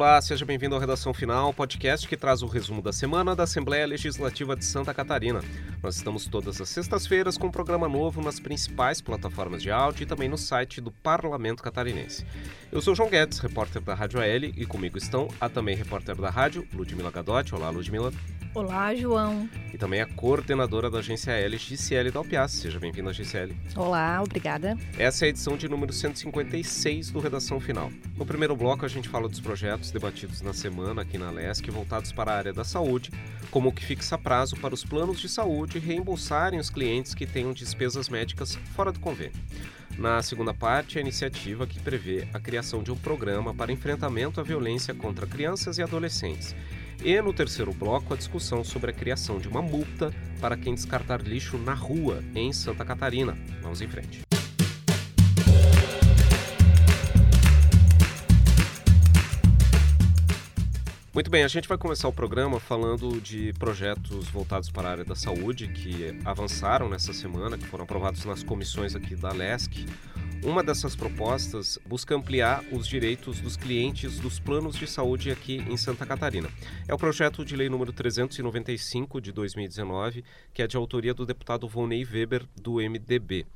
Olá, seja bem-vindo ao Redação Final, podcast que traz o resumo da semana da Assembleia Legislativa de Santa Catarina. Nós estamos todas as sextas-feiras com um programa novo nas principais plataformas de áudio e também no site do Parlamento Catarinense. Eu sou João Guedes, repórter da Rádio AL, e comigo estão a também repórter da rádio, Ludmila Gadotti. Olá, Ludmila. Olá, João. E também a coordenadora da agência L, Gisele Dalpiaz. Seja bem-vinda, Gisele. Olá, obrigada. Essa é a edição de número 156 do Redação Final. No primeiro bloco, a gente fala dos projetos debatidos na semana aqui na LESC voltados para a área da saúde, como o que fixa prazo para os planos de saúde reembolsarem os clientes que tenham despesas médicas fora do convênio. Na segunda parte, a iniciativa que prevê a criação de um programa para enfrentamento à violência contra crianças e adolescentes e no terceiro bloco, a discussão sobre a criação de uma multa para quem descartar lixo na rua, em Santa Catarina. Vamos em frente. Muito bem, a gente vai começar o programa falando de projetos voltados para a área da saúde que avançaram nessa semana, que foram aprovados nas comissões aqui da LESC. Uma dessas propostas busca ampliar os direitos dos clientes dos planos de saúde aqui em Santa Catarina. É o projeto de lei número 395 de 2019, que é de autoria do deputado Volney Weber, do MDB.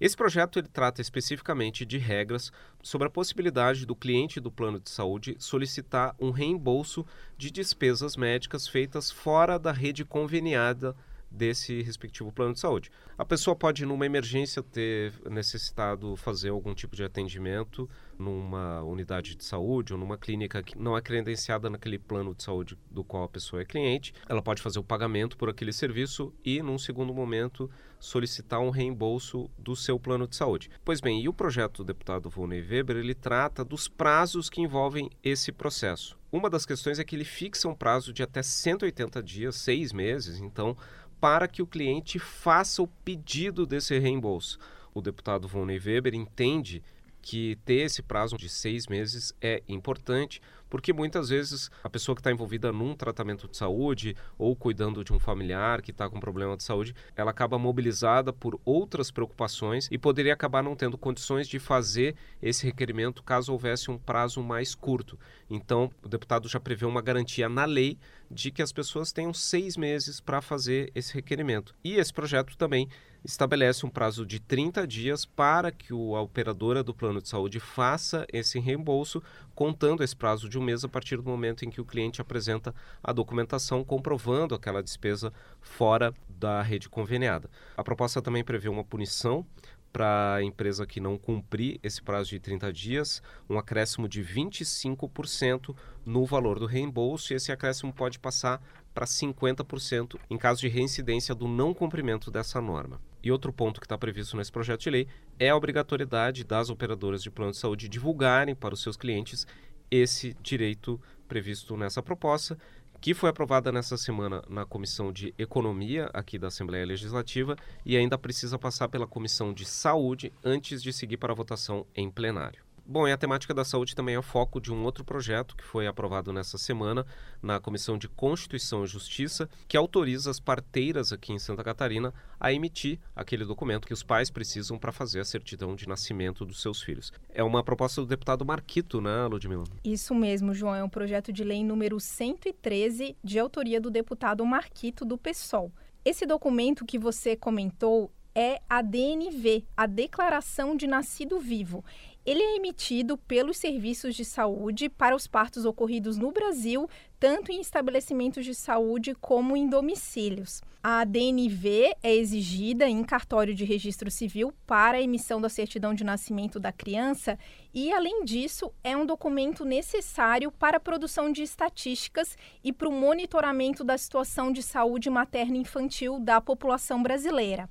Esse projeto ele trata especificamente de regras sobre a possibilidade do cliente do plano de saúde solicitar um reembolso de despesas médicas feitas fora da rede conveniada desse respectivo plano de saúde. A pessoa pode, numa emergência, ter necessitado fazer algum tipo de atendimento numa unidade de saúde ou numa clínica que não é credenciada naquele plano de saúde do qual a pessoa é cliente. Ela pode fazer o pagamento por aquele serviço e, num segundo momento, solicitar um reembolso do seu plano de saúde. Pois bem, e o projeto do deputado Volney Weber, ele trata dos prazos que envolvem esse processo. Uma das questões é que ele fixa um prazo de até 180 dias, seis meses, então para que o cliente faça o pedido desse reembolso. O deputado Volney Weber entende que ter esse prazo de seis meses é importante, porque muitas vezes a pessoa que está envolvida num tratamento de saúde ou cuidando de um familiar que está com problema de saúde, ela acaba mobilizada por outras preocupações e poderia acabar não tendo condições de fazer esse requerimento caso houvesse um prazo mais curto. Então, o deputado já prevê uma garantia na lei de que as pessoas tenham seis meses para fazer esse requerimento. E esse projeto também estabelece um prazo de 30 dias para que a operadora do plano de saúde faça esse reembolso, contando esse prazo de um mês a partir do momento em que o cliente apresenta a documentação comprovando aquela despesa fora da rede conveniada. A proposta também prevê uma punição para a empresa que não cumprir esse prazo de 30 dias, um acréscimo de 25% no valor do reembolso, e esse acréscimo pode passar para 50% em caso de reincidência do não cumprimento dessa norma. E outro ponto que está previsto nesse projeto de lei é a obrigatoriedade das operadoras de plano de saúde divulgarem para os seus clientes esse direito previsto nessa proposta que foi aprovada nessa semana na Comissão de Economia aqui da Assembleia Legislativa e ainda precisa passar pela Comissão de Saúde antes de seguir para a votação em plenário. Bom, e a temática da saúde também é foco de um outro projeto que foi aprovado nessa semana na Comissão de Constituição e Justiça, que autoriza as parteiras aqui em Santa Catarina a emitir aquele documento que os pais precisam para fazer a certidão de nascimento dos seus filhos. É uma proposta do deputado Marquito, né, Ludmila? Isso mesmo, João. É um projeto de lei número 113, de autoria do deputado Marquito, do PSOL. Esse documento que você comentou é a DNV, a Declaração de Nascido Vivo. Ele é emitido pelos serviços de saúde para os partos ocorridos no Brasil, tanto em estabelecimentos de saúde como em domicílios. A DNV é exigida em cartório de registro civil para a emissão da certidão de nascimento da criança e, além disso, é um documento necessário para a produção de estatísticas e para o monitoramento da situação de saúde materna infantil da população brasileira.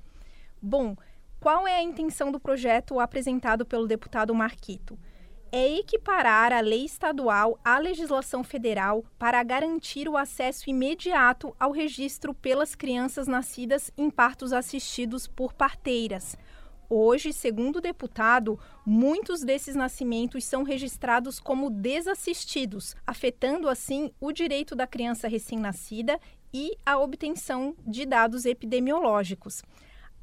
Bom, qual é a intenção do projeto apresentado pelo deputado Marquito? É equiparar a lei estadual à legislação federal para garantir o acesso imediato ao registro pelas crianças nascidas em partos assistidos por parteiras. Hoje, segundo o deputado, muitos desses nascimentos são registrados como desassistidos, afetando assim o direito da criança recém-nascida e a obtenção de dados epidemiológicos.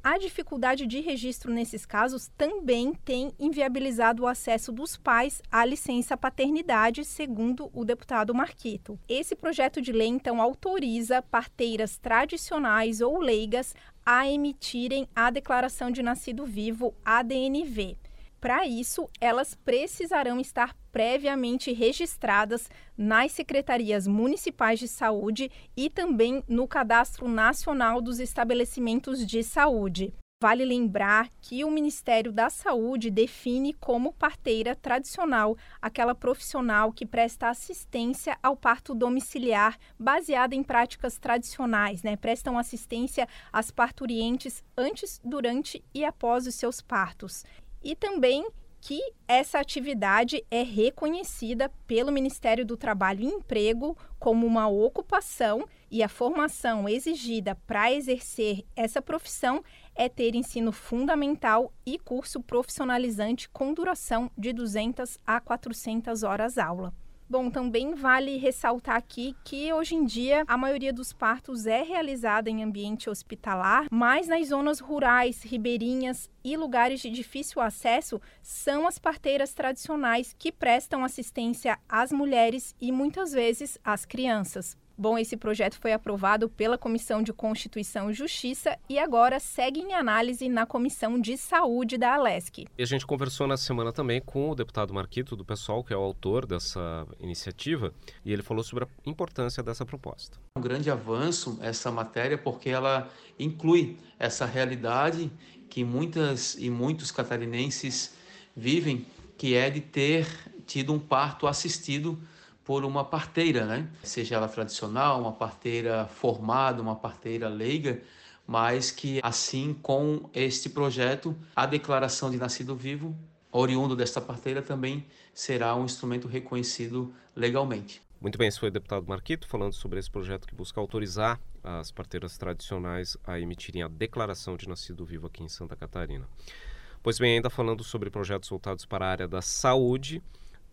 A dificuldade de registro nesses casos também tem inviabilizado o acesso dos pais à licença paternidade, segundo o deputado Marquito. Esse projeto de lei, então, autoriza parteiras tradicionais ou leigas a emitirem a declaração de nascido vivo, ADNV. Para isso, elas precisarão estar previamente registradas nas secretarias municipais de saúde e também no Cadastro Nacional dos Estabelecimentos de Saúde. Vale lembrar que o Ministério da Saúde define como parteira tradicional aquela profissional que presta assistência ao parto domiciliar baseada em práticas tradicionais, né? Prestam assistência às parturientes antes, durante e após os seus partos e também que essa atividade é reconhecida pelo Ministério do Trabalho e Emprego como uma ocupação e a formação exigida para exercer essa profissão é ter ensino fundamental e curso profissionalizante com duração de 200 a 400 horas aula. Bom, também vale ressaltar aqui que hoje em dia a maioria dos partos é realizada em ambiente hospitalar, mas nas zonas rurais, ribeirinhas e lugares de difícil acesso são as parteiras tradicionais que prestam assistência às mulheres e muitas vezes às crianças. Bom, esse projeto foi aprovado pela Comissão de Constituição e Justiça e agora segue em análise na Comissão de Saúde da Alesc. E a gente conversou na semana também com o deputado Marquito do PSOL, que é o autor dessa iniciativa, e ele falou sobre a importância dessa proposta. Um grande avanço essa matéria porque ela inclui essa realidade que muitas e muitos catarinenses vivem, que é de ter tido um parto assistido por uma parteira, né? Seja ela tradicional, uma parteira formada, uma parteira leiga, mas que assim com este projeto, a declaração de nascido vivo, oriundo desta parteira, também será um instrumento reconhecido legalmente. Muito bem, esse foi o deputado Marquito falando sobre esse projeto que busca autorizar as parteiras tradicionais a emitirem a declaração de nascido vivo aqui em Santa Catarina. Pois bem, ainda falando sobre projetos voltados para a área da saúde,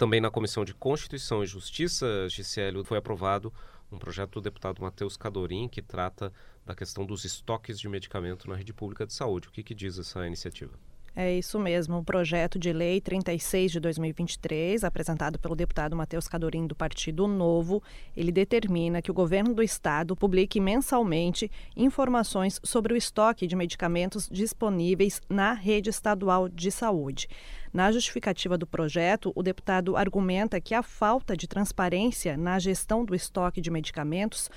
também na Comissão de Constituição e Justiça, Gisélio, foi aprovado um projeto do deputado Matheus Cadorim que trata da questão dos estoques de medicamento na rede pública de saúde. O que, que diz essa iniciativa? É isso mesmo. O projeto de lei 36 de 2023, apresentado pelo deputado Matheus Cadorim do Partido Novo, ele determina que o governo do estado publique mensalmente informações sobre o estoque de medicamentos disponíveis na rede estadual de saúde. Na justificativa do projeto, o deputado argumenta que a falta de transparência na gestão do estoque de medicamentos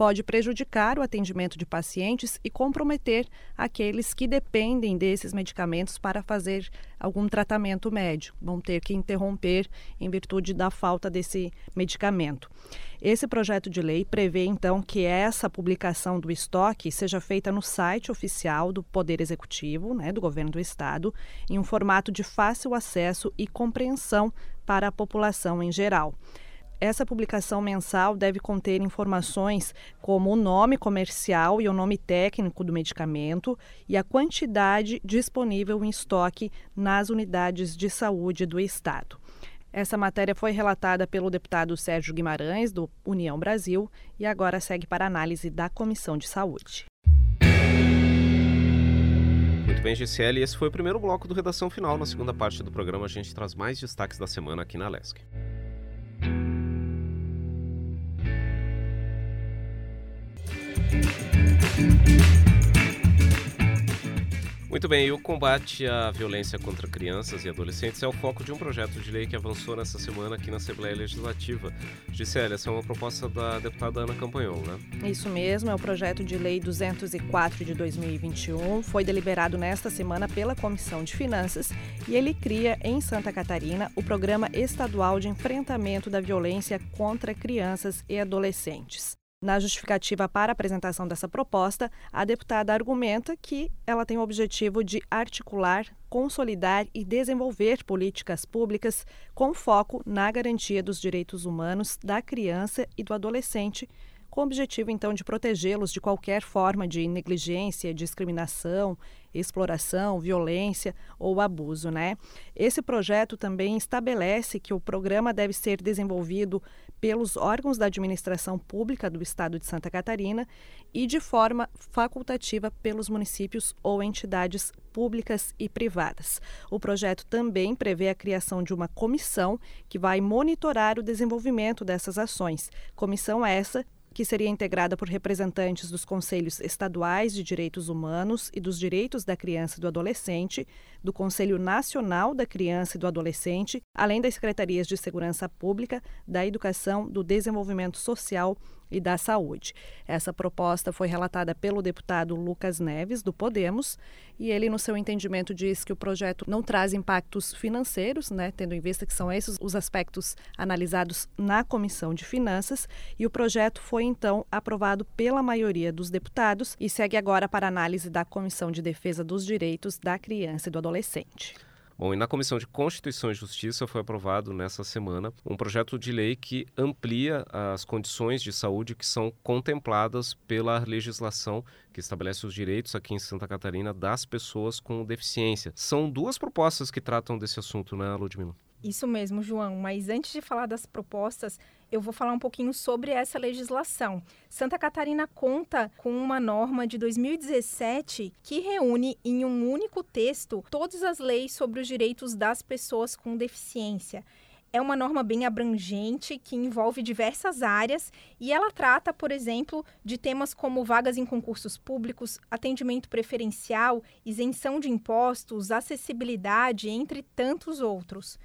pode prejudicar o atendimento de pacientes e comprometer aqueles que dependem desses medicamentos para fazer algum tratamento médico. Vão ter que interromper em virtude da falta desse medicamento. Esse projeto de lei prevê, então, que essa publicação do estoque seja feita no site oficial do Poder Executivo, né, do Governo do Estado, em um formato de fácil acesso e compreensão para a população em geral. Essa publicação mensal deve conter informações como o nome comercial e o nome técnico do medicamento e a quantidade disponível em estoque nas unidades de saúde do Estado. Essa matéria foi relatada pelo deputado Sérgio Guimarães, do União Brasil, e agora segue para análise da Comissão de Saúde. Muito bem, GCL. Esse foi o primeiro bloco do Redação Final. Na segunda parte do programa, a gente traz mais destaques da semana aqui na LESC. Muito bem, o combate à violência contra crianças e adolescentes é o foco de um projeto de lei que avançou nessa semana aqui na Assembleia Legislativa. Gisele, essa é uma proposta da deputada Ana Campanhol, né? Isso mesmo, é o projeto de lei 204 de 2021. Foi deliberado nesta semana pela Comissão de Finanças e ele cria em Santa Catarina o Programa Estadual de Enfrentamento da Violência contra Crianças e Adolescentes. Na justificativa para a apresentação dessa proposta, a deputada argumenta que ela tem o objetivo de articular, consolidar e desenvolver políticas públicas com foco na garantia dos direitos humanos da criança e do adolescente, com o objetivo então de protegê-los de qualquer forma de negligência, discriminação, exploração, violência ou abuso, né? Esse projeto também estabelece que o programa deve ser desenvolvido pelos órgãos da administração pública do estado de Santa Catarina e de forma facultativa pelos municípios ou entidades públicas e privadas. O projeto também prevê a criação de uma comissão que vai monitorar o desenvolvimento dessas ações. Comissão essa que seria integrada por representantes dos Conselhos Estaduais de Direitos Humanos e dos Direitos da Criança e do Adolescente, do Conselho Nacional da Criança e do Adolescente, além das Secretarias de Segurança Pública, da Educação, do Desenvolvimento Social e da Saúde. Essa proposta foi relatada pelo deputado Lucas Neves, do Podemos, e ele, no seu entendimento, diz que o projeto não traz impactos financeiros, né, tendo em vista que são esses os aspectos analisados na Comissão de Finanças, e o projeto foi, então, aprovado pela maioria dos deputados e segue agora para análise da Comissão de Defesa dos Direitos da Criança e do Adolescente. Bom, e na Comissão de Constituição e Justiça foi aprovado nessa semana um projeto de lei que amplia as condições de saúde que são contempladas pela legislação que estabelece os direitos aqui em Santa Catarina das pessoas com deficiência. São duas propostas que tratam desse assunto, né, Ludmila? Isso mesmo, João. Mas antes de falar das propostas, eu vou falar um pouquinho sobre essa legislação. Santa Catarina conta com uma norma de 2017 que reúne em um único texto todas as leis sobre os direitos das pessoas com deficiência. É uma norma bem abrangente que envolve diversas áreas e ela trata, por exemplo, de temas como vagas em concursos públicos, atendimento preferencial, isenção de impostos, acessibilidade, entre tantos outros.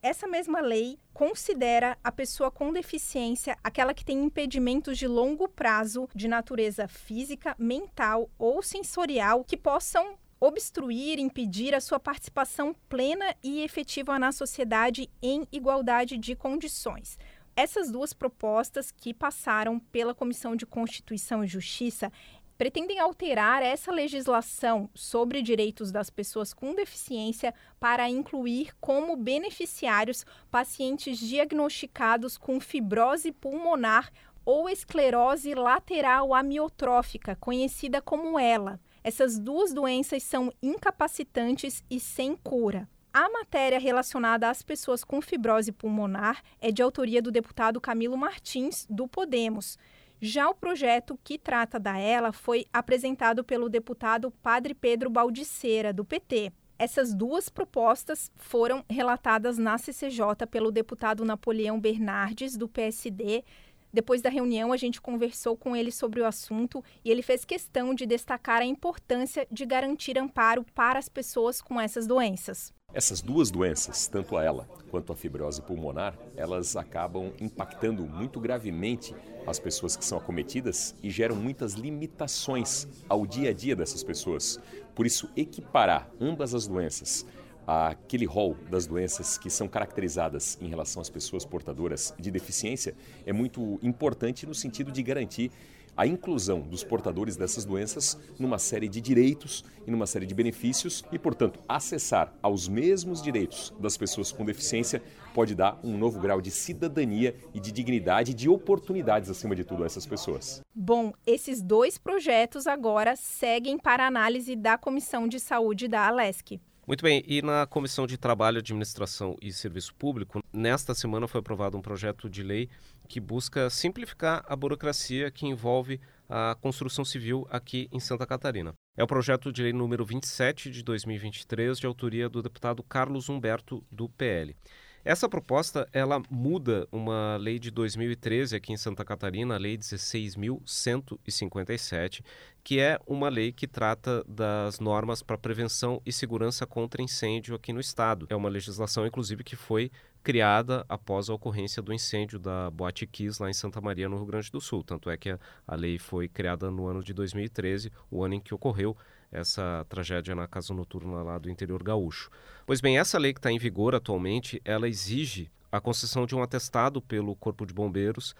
Essa mesma lei considera a pessoa com deficiência aquela que tem impedimentos de longo prazo de natureza física, mental ou sensorial que possam obstruir, impedir a sua participação plena e efetiva na sociedade em igualdade de condições. Essas duas propostas que passaram pela Comissão de Constituição e Justiça, pretendem alterar essa legislação sobre direitos das pessoas com deficiência para incluir como beneficiários pacientes diagnosticados com fibrose pulmonar ou esclerose lateral amiotrófica, conhecida como ELA. Essas duas doenças são incapacitantes e sem cura. A matéria relacionada às pessoas com fibrose pulmonar é de autoria do deputado Camilo Martins, do Podemos. Já o projeto que trata da ELA foi apresentado pelo deputado Padre Pedro Baldiceira, do PT. Essas duas propostas foram relatadas na CCJ pelo deputado Napoleão Bernardes, do PSD. Depois da reunião, a gente conversou com ele sobre o assunto e ele fez questão de destacar a importância de garantir amparo para as pessoas com essas doenças. Essas duas doenças, tanto a ela quanto a fibrose pulmonar, elas acabam impactando muito gravemente as pessoas que são acometidas e geram muitas limitações ao dia a dia dessas pessoas. Por isso, equiparar ambas as doenças àquele rol das doenças que são caracterizadas em relação às pessoas portadoras de deficiência é muito importante no sentido de garantir a inclusão dos portadores dessas doenças numa série de direitos e numa série de benefícios e, portanto, acessar aos mesmos direitos das pessoas com deficiência pode dar um novo grau de cidadania e de dignidade e de oportunidades, acima de tudo, a essas pessoas. Bom, esses dois projetos agora seguem para análise da Comissão de Saúde da Alesc. Muito bem, e na Comissão de Trabalho, Administração e Serviço Público, nesta semana foi aprovado um projeto de lei que busca simplificar a burocracia que envolve a construção civil aqui em Santa Catarina. É o projeto de lei número 27 de 2023, de autoria do deputado Carlos Humberto, do PL. Essa proposta ela muda uma lei de 2013 aqui em Santa Catarina, a Lei 16.157, que é uma lei que trata das normas para prevenção e segurança contra incêndio aqui no estado. É uma legislação, inclusive, que foi criada após a ocorrência do incêndio da Boate Kiss lá em Santa Maria, no Rio Grande do Sul. Tanto é que a, a lei foi criada no ano de 2013, o ano em que ocorreu essa tragédia na casa noturna lá do interior gaúcho. Pois bem, essa lei que está em vigor atualmente, ela exige a concessão de um atestado pelo Corpo de Bombeiros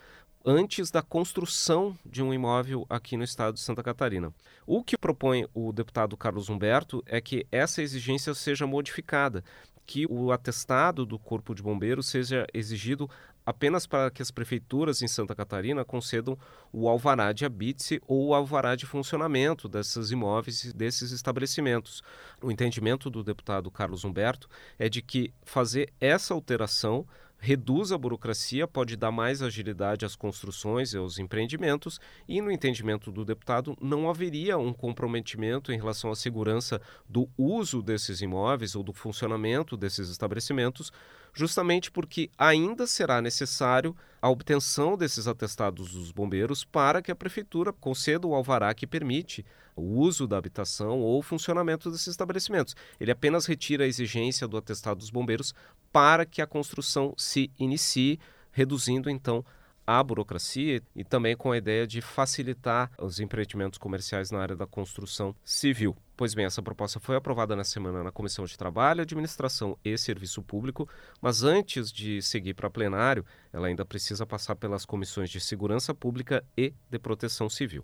antes da construção de um imóvel aqui no estado de Santa Catarina. O que propõe o deputado Carlos Humberto é que essa exigência seja modificada, que o atestado do Corpo de Bombeiros seja exigido apenas para que as prefeituras em Santa Catarina concedam o alvará de habite ou o alvará de funcionamento desses imóveis e desses estabelecimentos. O entendimento do deputado Carlos Humberto é de que fazer essa alteração reduz a burocracia, pode dar mais agilidade às construções e aos empreendimentos, e, no entendimento do deputado, não haveria um comprometimento em relação à segurança do uso desses imóveis ou do funcionamento desses estabelecimentos, justamente porque ainda será necessário a obtenção desses atestados dos bombeiros para que a prefeitura conceda o alvará que permite o uso da habitação ou o funcionamento desses estabelecimentos. Ele apenas retira a exigência do atestado dos bombeiros para que a construção se inicie, reduzindo então a burocracia e também com a ideia de facilitar os empreendimentos comerciais na área da construção civil. Pois bem, essa proposta foi aprovada na semana na Comissão de Trabalho, Administração e Serviço Público, mas antes de seguir para plenário, ela ainda precisa passar pelas comissões de Segurança Pública e de Proteção Civil.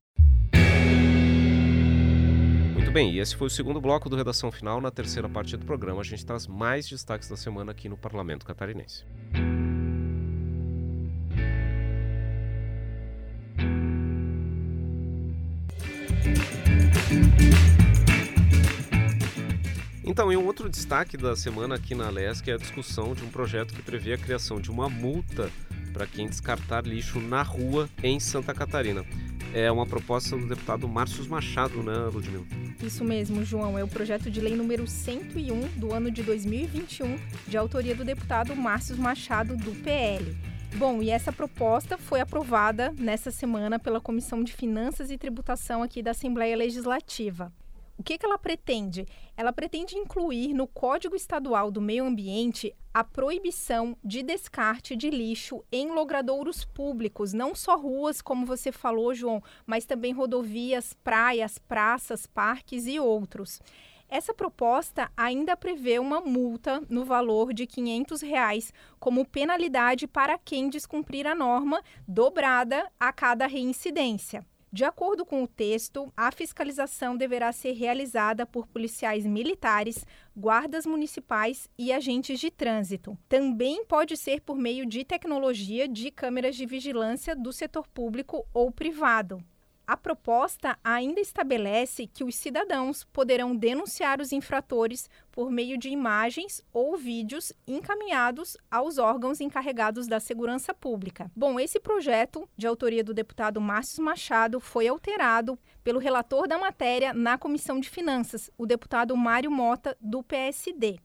Bem, e esse foi o segundo bloco do Redação Final. Na terceira parte do programa, a gente traz mais destaques da semana aqui no Parlamento Catarinense. Então, e um outro destaque da semana aqui na LESC é a discussão de um projeto que prevê a criação de uma multa para quem descartar lixo na rua em Santa Catarina. É uma proposta do deputado Márcio Machado, né, Ludmila? Isso mesmo, João. É o projeto de lei número 101 do ano de 2021, de autoria do deputado Márcio Machado, do PL. Bom, e essa proposta foi aprovada nessa semana pela Comissão de Finanças e Tributação aqui da Assembleia Legislativa. O que, que ela pretende? Ela pretende incluir no Código Estadual do Meio Ambiente a proibição de descarte de lixo em logradouros públicos, não só ruas, como você falou, João, mas também rodovias, praias, praças, parques e outros. Essa proposta ainda prevê uma multa no valor de 500 reais como penalidade para quem descumprir a norma, dobrada a cada reincidência. De acordo com o texto, a fiscalização deverá ser realizada por policiais militares, guardas municipais e agentes de trânsito. Também pode ser por meio de tecnologia de câmeras de vigilância do setor público ou privado. A proposta ainda estabelece que os cidadãos poderão denunciar os infratores por meio de imagens ou vídeos encaminhados aos órgãos encarregados da segurança pública. Bom, esse projeto, de autoria do deputado Márcio Machado, foi alterado pelo relator da matéria na Comissão de Finanças, o deputado Mário Mota, do PSD.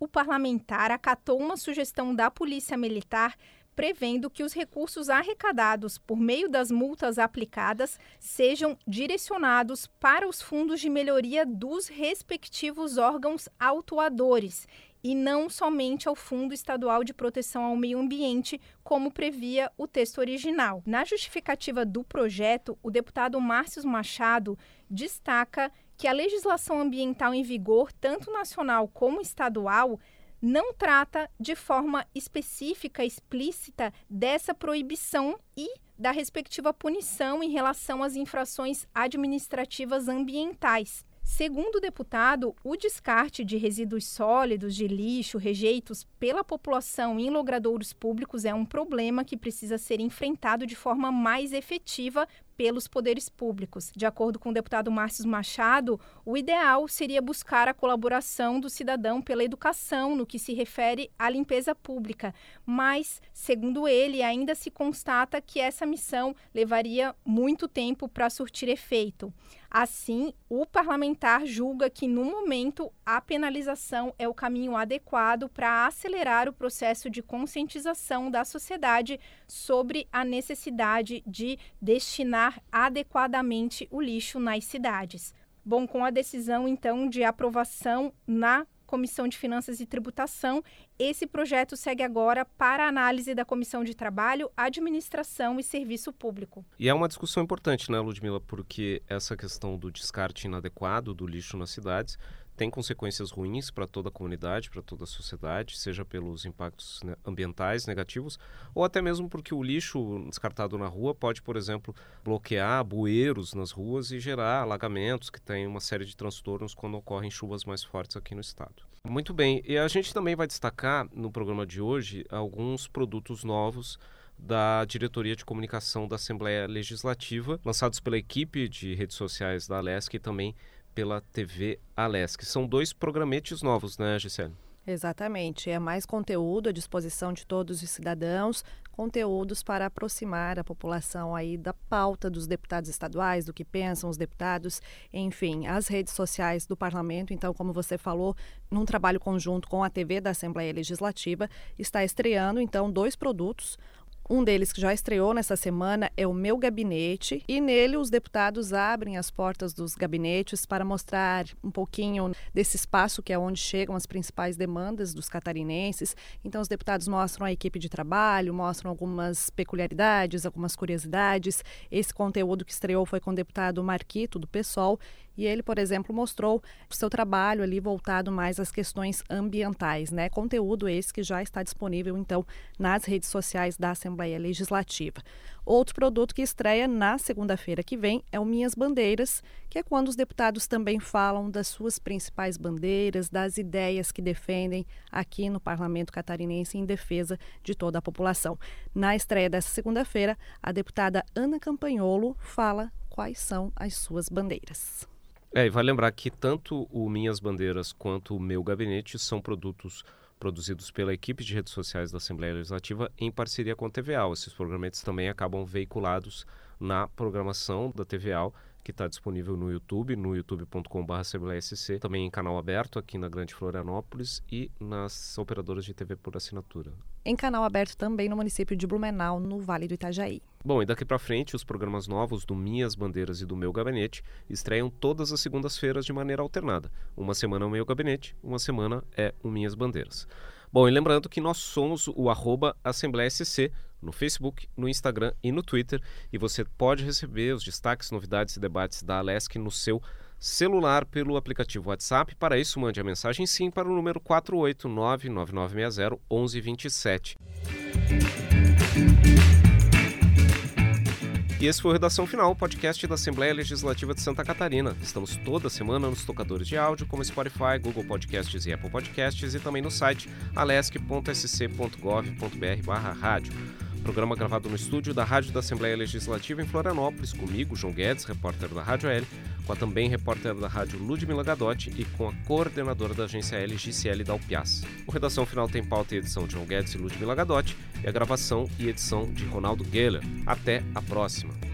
O parlamentar acatou uma sugestão da Polícia Militar prevendo que os recursos arrecadados por meio das multas aplicadas sejam direcionados para os fundos de melhoria dos respectivos órgãos autuadores e não somente ao Fundo Estadual de Proteção ao Meio Ambiente, como previa o texto original. Na justificativa do projeto, o deputado Márcio Machado destaca que a legislação ambiental em vigor, tanto nacional como estadual, não trata de forma específica, explícita, dessa proibição e da respectiva punição em relação às infrações administrativas ambientais. Segundo o deputado, o descarte de resíduos sólidos, de lixo, rejeitos pela população em logradouros públicos é um problema que precisa ser enfrentado de forma mais efetiva pelos poderes públicos. De acordo com o deputado Márcio Machado, o ideal seria buscar a colaboração do cidadão pela educação no que se refere à limpeza pública, mas, segundo ele, ainda se constata que essa missão levaria muito tempo para surtir efeito. Assim, o parlamentar julga que, no momento, a penalização é o caminho adequado para acelerar o processo de conscientização da sociedade sobre a necessidade de destinar adequadamente o lixo nas cidades. Bom, com a decisão, então, de aprovação na Comissão de Finanças e Tributação. Esse projeto segue agora para análise da Comissão de Trabalho, Administração e Serviço Público. E é uma discussão importante, né, Ludmila? Porque essa questão do descarte inadequado do lixo nas cidades tem consequências ruins para toda a comunidade, para toda a sociedade, seja pelos impactos né, ambientais negativos, ou até mesmo porque o lixo descartado na rua pode, por exemplo, bloquear bueiros nas ruas e gerar alagamentos, que tem uma série de transtornos quando ocorrem chuvas mais fortes aqui no estado. Muito bem, e a gente também vai destacar no programa de hoje alguns produtos novos da Diretoria de Comunicação da Assembleia Legislativa, lançados pela equipe de redes sociais da Alesc e também pela TV Alesc. São dois programetes novos, né, Gisele? Exatamente. É mais conteúdo à disposição de todos os cidadãos, conteúdos para aproximar a população aí da pauta dos deputados estaduais, do que pensam os deputados, enfim, as redes sociais do parlamento. Então, como você falou, num trabalho conjunto com a TV da Assembleia Legislativa, está estreando então dois produtos. Um deles que já estreou nessa semana é o Meu Gabinete, e nele os deputados abrem as portas dos gabinetes para mostrar um pouquinho desse espaço que é onde chegam as principais demandas dos catarinenses. Então, os deputados mostram a equipe de trabalho, mostram algumas peculiaridades, algumas curiosidades. Esse conteúdo que estreou foi com o deputado Marquito, do PSOL, e ele, por exemplo, mostrou seu trabalho ali voltado mais às questões ambientais, né? Conteúdo esse que já está disponível, então, nas redes sociais da Assembleia Legislativa. Outro produto que estreia na segunda-feira que vem é o Minhas Bandeiras, que é quando os deputados também falam das suas principais bandeiras, das ideias que defendem aqui no Parlamento Catarinense em defesa de toda a população. Na estreia dessa segunda-feira, a deputada Ana Campanholo fala quais são as suas bandeiras. É, e vale lembrar que tanto o Minhas Bandeiras quanto o Meu Gabinete são produtos produzidos pela equipe de redes sociais da Assembleia Legislativa em parceria com a TVA. Esses programetes também acabam veiculados na programação da TVA, que está disponível no YouTube, no youtube.com.br também em canal aberto aqui na Grande Florianópolis e nas operadoras de TV por assinatura em canal aberto também no município de Blumenau, no Vale do Itajaí. Bom, e daqui para frente, os programas novos do Minhas Bandeiras e do Meu Gabinete estreiam todas as segundas-feiras de maneira alternada. Uma semana é o Meu Gabinete, uma semana é o Minhas Bandeiras. Bom, e lembrando que nós somos o arroba Assembleia SC no Facebook, no Instagram e no Twitter, e você pode receber os destaques, novidades e debates da Alesc no seu celular pelo aplicativo WhatsApp. Para isso, mande a mensagem sim para o número 489-9960-1127. E esse foi o Redação Final, podcast da Assembleia Legislativa de Santa Catarina. Estamos toda semana nos tocadores de áudio como Spotify, Google Podcasts e Apple Podcasts e também no site alesc.sc.gov.br/rádio. Programa gravado no estúdio da Rádio da Assembleia Legislativa em Florianópolis, comigo, João Guedes, repórter da Rádio L, com a também repórter da Rádio Ludmila Gadotti e com a coordenadora da agência L, Gisele Dalpiaz. O Redação Final tem pauta e edição de João Guedes e Ludmila Gadotti e a gravação e edição de Ronaldo Geller. Até a próxima!